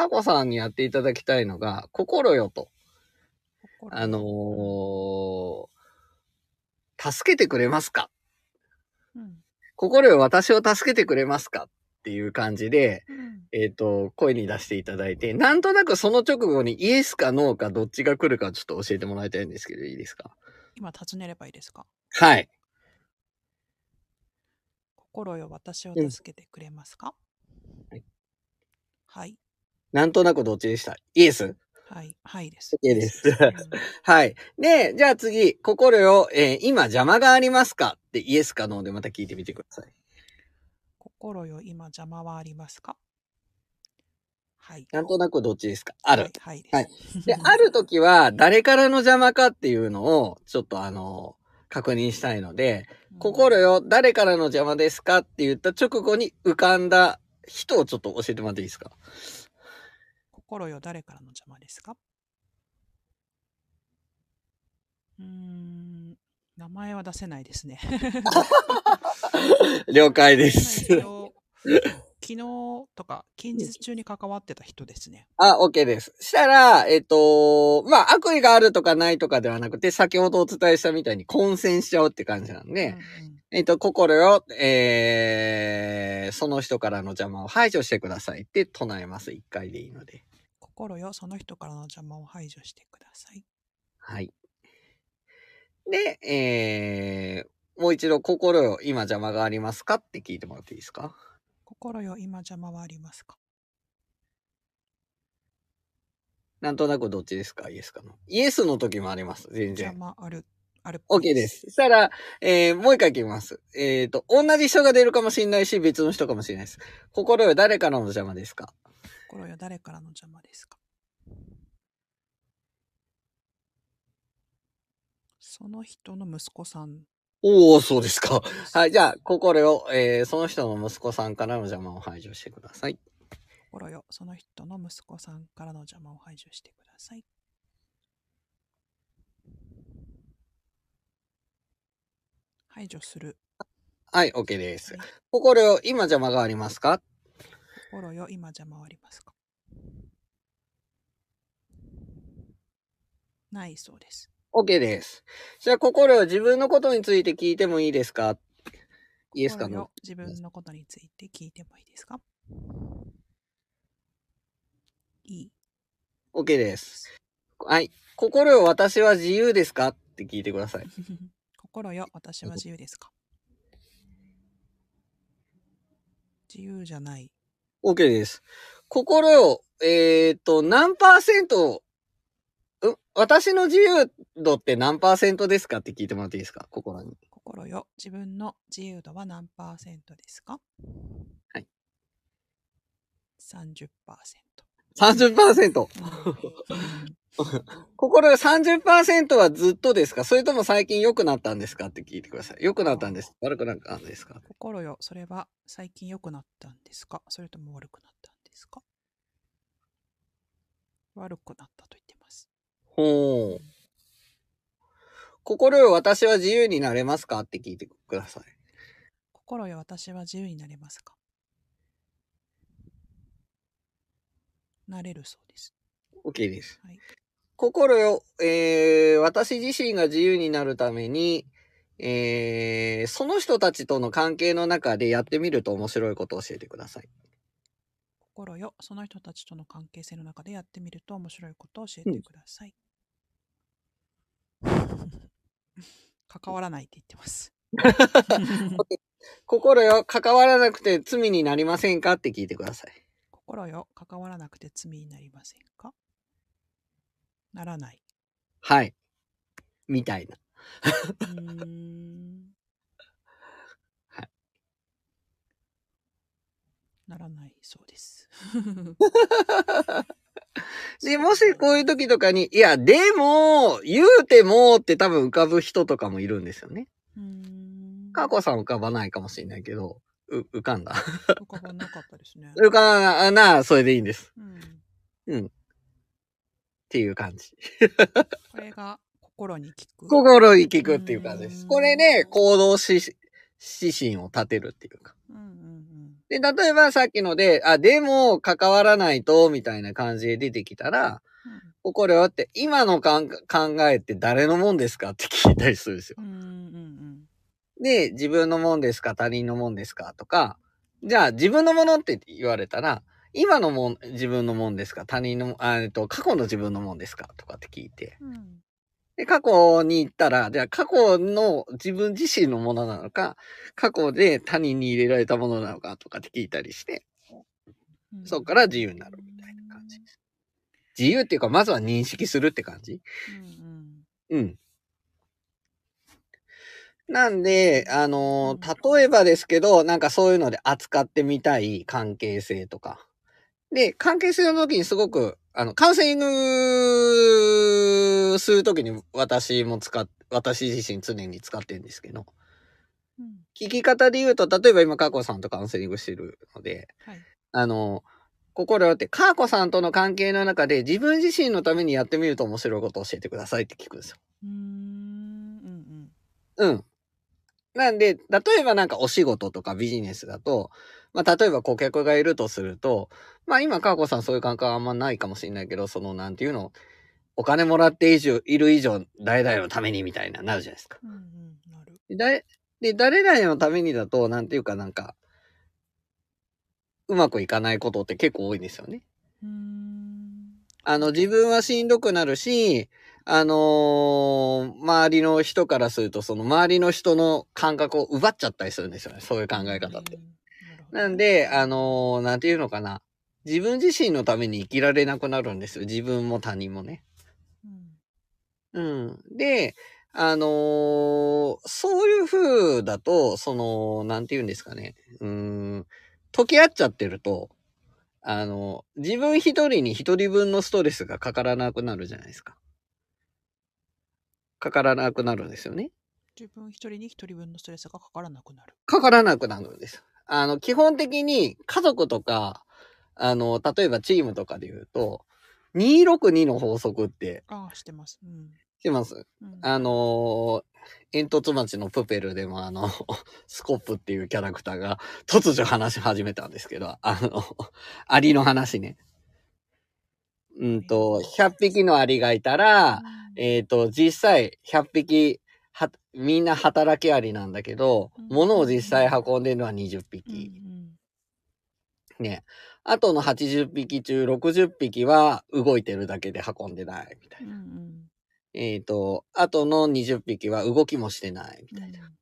かこさんにやっていただきたいのが、心よと。心あのー助けてくれますか？うん。心よ私を助けてくれますか？っていう感じで、うん。えっ、と、声に出していただいて、なんとなくその直後にイエスかノーかどっちが来るかちょっと教えてもらいたいんですけど、いいですか？今尋ねればいいですか？はい。心よ、私をうん助けてくれますか、はいはい。なんとなくどっちでした？イエス？はい。はいです。OK ですうんはい。で、じゃあ次、心よ、えー今邪魔がありますかってイエスかノーでまた聞いてみてください。心よ、今邪魔はありますか？はい。なんとなくどっちですか？ある。はい。はいです。はいで、ある時は誰からの邪魔かっていうのを、ちょっとあの、確認したいので、うん心よ、誰からの邪魔ですかって言った直後に浮かんだ人をちょっと教えてもらっていいですか？心よ、誰からの邪魔ですか？うーん、名前は出せないですね。了解です。昨日とか近日中に関わってた人ですね。あ、OK です。したら、えっと、まあ、悪意があるとかないとかではなくて、先ほどお伝えしたみたいに混戦しちゃうって感じなんで、うんうんえっと、心よ、えー、その人からの邪魔を排除してくださいって唱えます。一回でいいので。心よ、その人からの邪魔を排除してください。はい。で、えー、もう一度、心よ、今邪魔がありますかって聞いてもらっていいですか？心よ、今邪魔はありますか？なんとなくどっちですか？イエスかの？イエスの時もあります。全邪然。魔ある、ある OK いです。そしたら、えー、もう一回聞きます。えっ、と、同じ人が出るかもしれないし、別の人かもしれないです。心よ、誰からの邪魔ですか？心よ、誰からの邪魔ですか？その人の息子さんおー、そうですか。はい、じゃあ、心よ、えー、その人の息子さんからの邪魔を排除してください。心よ、その人の息子さんからの邪魔を排除してください。排除する。はい、OK ですはい。心よ、今邪魔がありますか？心よ、今邪魔はありますか？ないそうです。?OK です。じゃあ、心よ、自分のことについて聞いてもいいですか？イエスかの。自分のことについて聞いてもいいですか？いい。OK です。はい。心よ、私は自由ですか？って聞いてください。心よ、私は自由ですか？自由じゃない。OK です。心よ、えっ、と、何パーセント、ん？私の自由度って何パーセントですかって聞いてもらっていいですか？心に。心よ、自分の自由度は何パーセントですか？はい。30%。30%。うん心よ30%はずっとですか？それとも最近良くなったんですか？って聞いてください。良くなったんです。悪くなったんですか？心よ、それは最近良くなったんですか？それとも悪くなったんですか？悪くなったと言ってます。ほう。心よ、私は自由になれますか？って聞いてください。心よ、私は自由になれますか？なれるそうです。OK です。はい。心よ、えー、私自身が自由になるために、えー、その人たちとの関係の中でやってみると面白いことを教えてください。心よ、その人たちとの関係性の中でやってみると面白いことを教えてください。関わらないって言ってます。心よ、関わらなくて罪になりませんかって聞いてください。心よ、関わらなくて罪になりませんか？ならない。はい。みたいな。はいならないそうです。で、もしこういう時とかに、いや、でも、言うてもって多分浮かぶ人とかもいるんですよね。かこさん浮かばないかもしれないけど、う、浮かんだ。浮かばなかったですね。浮かんなら、それでいいんです。うん、っていう感じ。これが心に効く。心に聞くっていう感じです。うんこれで行動し指針を立てるっていうか。うんうんうんで、例えばさっきので、あ、でも関わらないと、みたいな感じで出てきたら、これはって、今の考えって誰のもんですか？って聞いたりするんですよ。うん。うんうんで、自分のもんですか？他人のもんですか？とか、じゃあ自分のものって言われたら、今のもん、自分のもんですか？他人の、あえっと、過去の自分のもんですか？とかって聞いて。うん。うん。で、過去に行ったら、じゃあ過去の自分自身のものなのか、過去で他人に入れられたものなのか？とかって聞いたりして、うんそっから自由になるみたいな感じです。自由っていうか、まずは認識するって感じうんうん。うん。なんで、あのー例えばですけど、なんかそういうので扱ってみたい関係性とか。で、関係性の時にすごく、あの、カウンセリングする時に私も使っ、私自身常に使ってるんですけど、うん。聞き方で言うと、例えば今、カーコさんとカウンセリングしてるので、はい。あの、心よって、カーコさんとの関係の中で自分自身のためにやってみると面白いことを教えてくださいって聞くんですよ。うーん。うんうん。なんで、例えばなんかお仕事とかビジネスだと、まあ例えば顧客がいるとすると、まあ今、カーコさんそういう感覚はあんまないかもしれないけど、そのなんていうの、お金もらって以上、いる以上、誰々のためにみたいな、なるじゃないですか。うん。うんうん。なる。で、誰で誰々のためにだと、なんていうかなんか、うまくいかないことって結構多いんですよね。うーん。あの、自分はしんどくなるし、あのー周りの人からすると、その周りの人の感覚を奪っちゃったりするんですよね。そういう考え方って。うん。なんで、あのーなんていうのかな。自分自身のために生きられなくなるんですよ。自分も他人もね。うん。うん。で、あのーそういう風だと、その、なんて言うんですかね。うーん、溶け合っちゃってると、あの、自分一人に一人分のストレスがかからなくなるじゃないですか。かからなくなるんですよね。自分一人に一人分のストレスがかからなくなる。かからなくなるんです。あの、基本的に家族とか、あの、例えばチームとかで言うと、262の法則ってああ、してます。うん。知ってますうん、あのー煙突町のプペルでもあの、スコップっていうキャラクターが突如話し始めたんですけど、あの、アリの話ね。うんと、100匹のアリがいたら、えっ、と、実際100匹、は、みんな働きアリなんだけど、うん物を実際運んでるのは20うん匹。うんね。あとの80匹中60匹は動いてるだけで運んでないみたいな。うんうんえっ、と、あとの20匹は動きもしてないみたいな。うん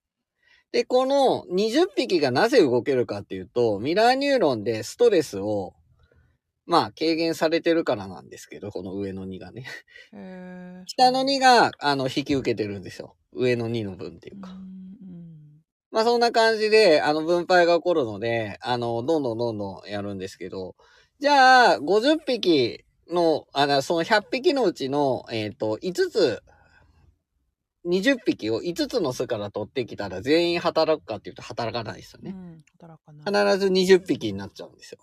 で、この20匹がなぜ動けるかっていうと、ミラーニューロンでストレスを、まあ、軽減されてるからなんですけど、この上の2がね。下の2が、あの、引き受けてるんですよ。上の2の分っていうか。まあ、そんな感じで、あの、分配が起こるので、あの、どんどんどんどんやるんですけど、じゃあ、50匹の、あの、その100匹のうちの、えっ、と、5つ、20匹を5つの巣から取ってきたら全員働くかっていうと働かないですよね。うん働かない。必ず20匹になっちゃうんですよ。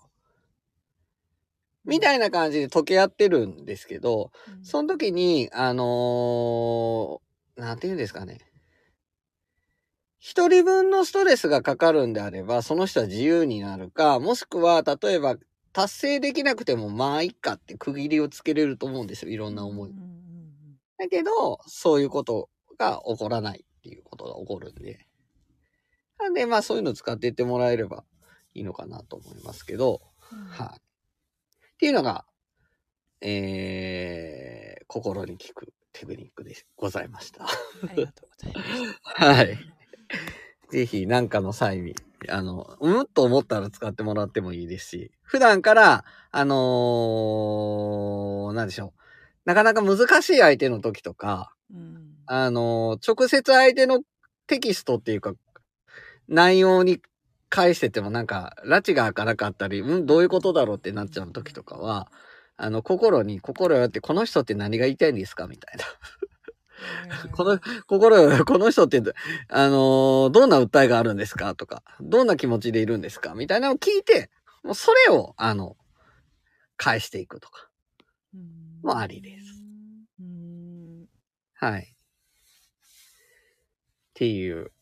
みたいな感じで溶け合ってるんですけど、うんその時に、あのーなんて言うんですかね。一人分のストレスがかかるんであれば、その人は自由になるか、もしくは、例えば、達成できなくても、まあ、いっかって区切りをつけれると思うんですよ。いろんな思い。だけど、そういうことが起こらないっていうことが起こるんで。なんで、まあ、そういうのを使っていってもらえればいいのかなと思いますけど、うんはい。っていうのが、えー、心に効くテクニックでございました。ありがとうございます。はい。ぜひ、なんかの際に、あの、うんと思ったら使ってもらってもいいですし、普段から、あのーなんでしょう。なかなか難しい相手の時とか、うんあのー直接相手のテキストっていうか、内容に返しててもなんか、拉致が開かなかったり、うん、どういうことだろうってなっちゃう時とかは、あの、心に、心よって、この人って何が言いたいんですかみたいな。この、心よ、この人って、あのーどんな訴えがあるんですかとか、どんな気持ちでいるんですかみたいなのを聞いて、もうそれを、あの、返していくとか。うんもありですうんはい。っていう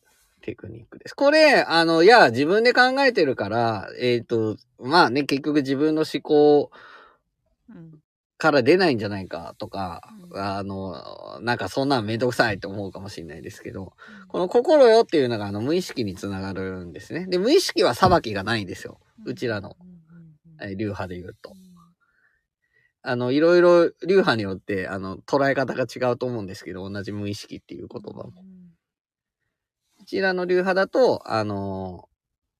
テクニックです。これ、あの、いや、自分で考えてるから、えっ、と、まあね、結局自分の思考うん。から出ないんじゃないかとか、うんあの、なんかそんなんめんどくさいと思うかもしれないですけど、この心よっていうのがあの無意識につながるんですね。で、無意識は裁きがないんですよ。うちらの、うんうんえー流派で言うと。うんあの、いろいろ流派によって、あの、捉え方が違うと思うんですけど、同じ無意識っていう言葉も。ちらの流派だと、あの、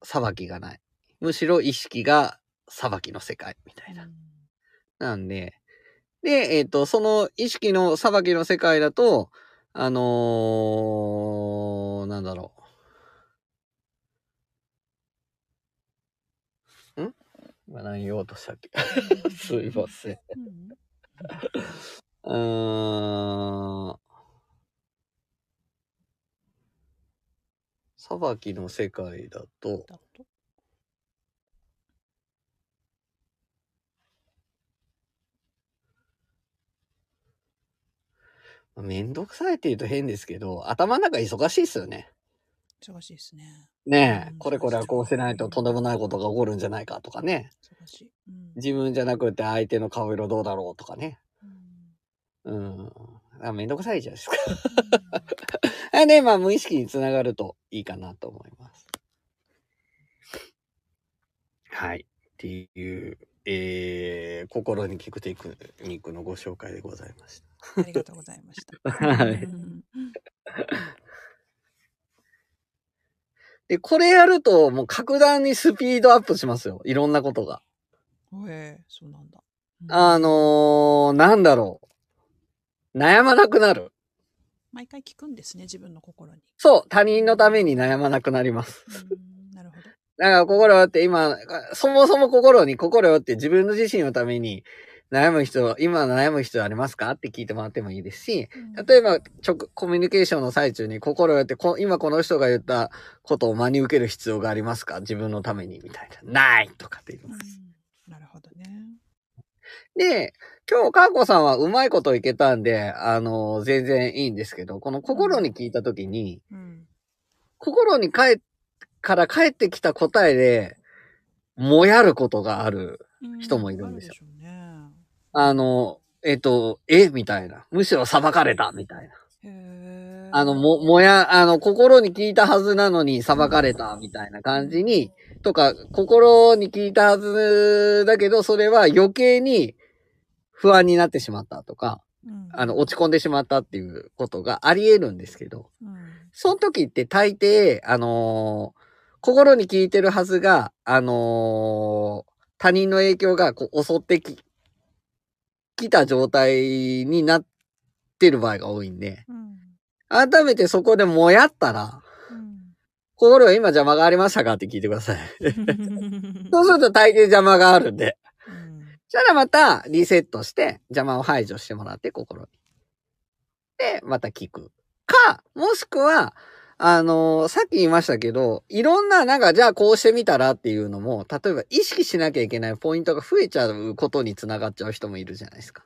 裁きがない。むしろ意識が裁きの世界みたいな。なんで、で、えっ、と、その意識の裁きの世界だと、あのーなんだろう。ん？今何言おうとしたっけ？すいません。うん うーん。裁きの世界だと、めんどくさいって言うと変ですけど、頭の中忙しいっすよね。忙しいですね。ねえ、うんこれこれはこうしないととんでもないことが起こるんじゃないかとかね。忙しい。うん自分じゃなくて相手の顔色どうだろうとかね。うんうん。あめんどくさいじゃないですか。あで、まあ無意識につながるといいかなと思います。はい。っていう、えー、心に効くテクニックのご紹介でございましありがとうございました。た。はい。うんで、これやるともう格段にスピードアップしますよ。いろんなことが。おえそうなんだ。うんあのー、なんだろう。悩まなくなる。毎回聞くんですね、自分の心に。そう、他人のために悩まなくなります。うんなるほど。だから心よって今、そもそも心に心よって自分の自身のために悩む人、今悩む人ありますかって聞いてもらってもいいですし、例えば、直、コミュニケーションの最中に心よってこ、今この人が言ったことを真に受ける必要がありますか？自分分のためにみたいな。ないとかって言いうんます。なるほどね。で、今日、かーこさんはうまいこといけたんで、あの全然いいんですけど、この心に聞いたときに、うん。心に帰っ、から帰ってきた答えで、もやることがある。人もいるんですようね。あの、えっと、え？みたいな。むしろ裁かれたみたいな。あの、も、もや、あの、心に聞いたはずなのに裁かれたみたいな感じに、とか、心に聞いたはずだけど、それは余計に不安になってしまったとか、うん。あの、落ち込んでしまったっていうことがあり得るんですけど、うん。その時って大抵、あのー心に聞いてるはずが、あのー他人の影響がこう襲ってき、きた状態になってる場合が多いんで、うん。改めてそこでもやったら、うん心は今邪魔がありましたかって聞いてください。そうすると大抵邪魔があるんで。うんそしたらまたリセットして邪魔を排除してもらって心に。で、また聞く。か、もしくは、あのーさっき言いましたけど、いろんな、なんか、じゃあこうしてみたらっていうのも、例えば意識しなきゃいけないポイントが増えちゃうことにつながっちゃう人もいるじゃないですか。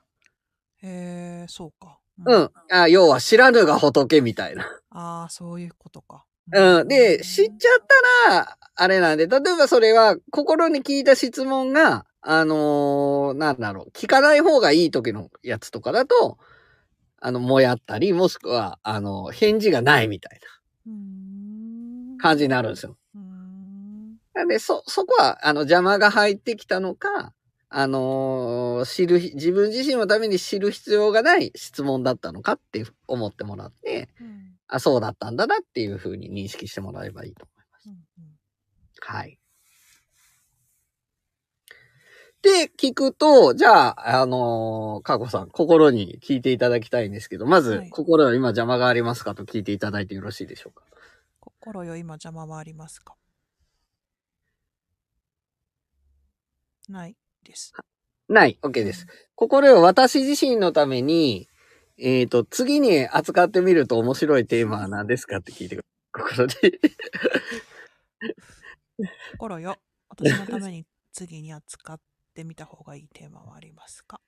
へえ、そうか。うん。あ要は知らぬが仏みたいな。ああ、そういうことか。うん。で、知っちゃったら、あれなんで、例えばそれは、心に聞いた質問が、あのーなんだろう、聞かない方がいい時のやつとかだと、あの、もやったり、もしくは、あの、返事がないみたいな感じになるんですよ。なんで、そ、そこは、あの、邪魔が入ってきたのか、あのー知る、自分自身のために知る必要がない質問だったのかって思ってもらって、うんあ、そうだったんだなっていうふうに認識してもらえばいいと思います。うんうんはい。で、聞くと、じゃあ、あのー、かこさん、心に聞いていただきたいんですけど、まず、はい心は今邪魔がありますかと聞いていただいてよろしいでしょうか？心よ、今邪魔はありますか？ないです。ない。OK です。心は私自身のために、えっ、と、次に扱ってみると面白いテーマは何ですかって聞いてください。心で。心よ、私のために次に扱ってみた方がいいテーマはありますか？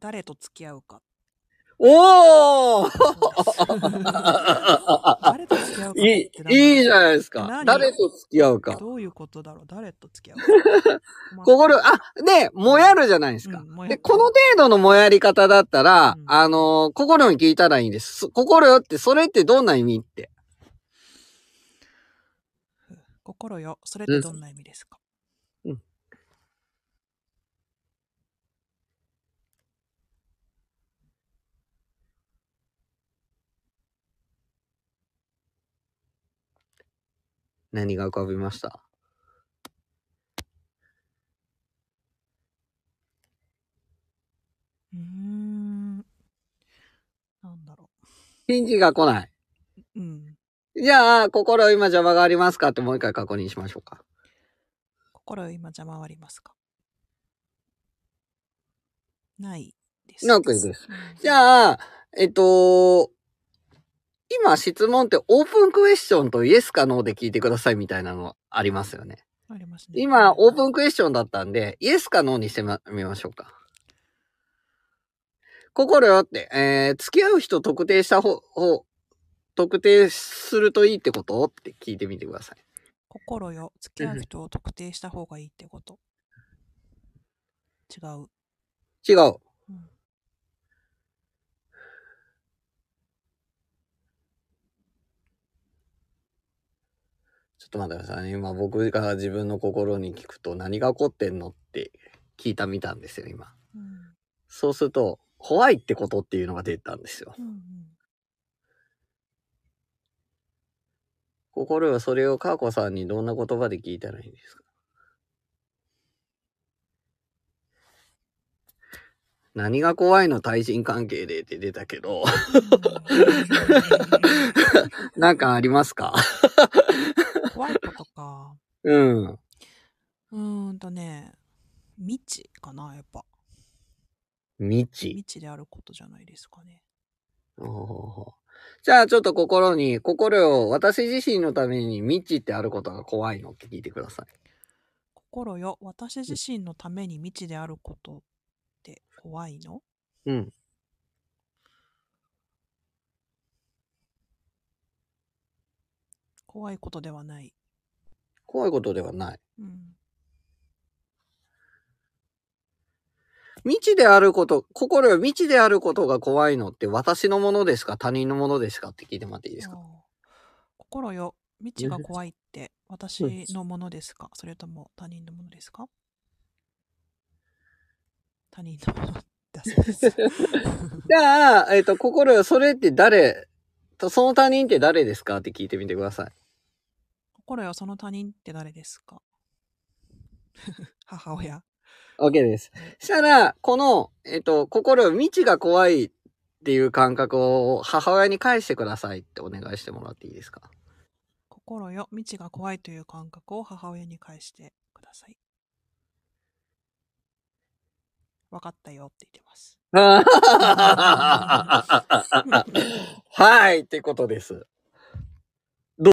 誰と付き合うか。おー誰と付き合うかっいいいいじゃないですか。何誰と付き合うか。どういうことだろう？誰と付き合うか。ま あ心、あ、で、もやるじゃないですか。で、うんもやるこの程度のもやり方だったら、うんあのー心に聞いたらいいんです。そ心よって、それってどんな意味って。心よ、それってどんな意味ですか、何が浮かびました？うーん。なんだろ返事が来ない。う。うん。じゃあ、心今邪魔がありますか？ってもう一回確認しましょうか。心よ、今邪魔はありますか？ないです。なくです。うんじゃあ、えっと、今質問ってオープンクエスチョンとイエスかノーで聞いてくださいみたいなのありますよね。ありますね。今、オープンクエスチョンだったんで、イエスかノーにしてみましょうか。心よって、えー、付き合う人特定した方、方特定するといいってこと？って聞いてみてください。心よ、付き合う人を特定した方がいいってこと。違う。違う。うんちょっと待ってくださいね。今僕が自分の心に聞くと何が起こってんのって聞いたみたんですよ、今。うんそうすると、怖いってことっていうのが出たんですよ。うんうん心はそれをカーコさんにどんな言葉で聞いたらいいんですか？何が怖いの対人関係でって出たけど、なんかありますか？怖いことか。うん。うーんとね、未知かな、やっぱ。未知。未知であることじゃないですかね。おーじゃあちょっと心に、心を私自身のために未知ってあることが怖いのって聞いてください。心よ、私自身のために未知であることって怖いの？うん。怖いことではない。怖いことではない。うん。未知であること、心よ未知であることが怖いのって私のものですか？他人のものですか？って聞いてもらっていいですか？心よ、未知が怖いって私のものですか？それとも他人のものですか？他人のものだそうです。じゃあ、えっ、と、心よそれって誰、とその他人って誰ですか？って聞いてみてください。心よ、その他人って誰ですか？母親。OK です。したら、この、えっ、と、心よ未知が怖いっていう感覚を母親に返してくださいってお願いしてもらっていいですか？心よ、未知が怖いという感覚を母親に返してください。わかったよって言ってます。はい、ってことです。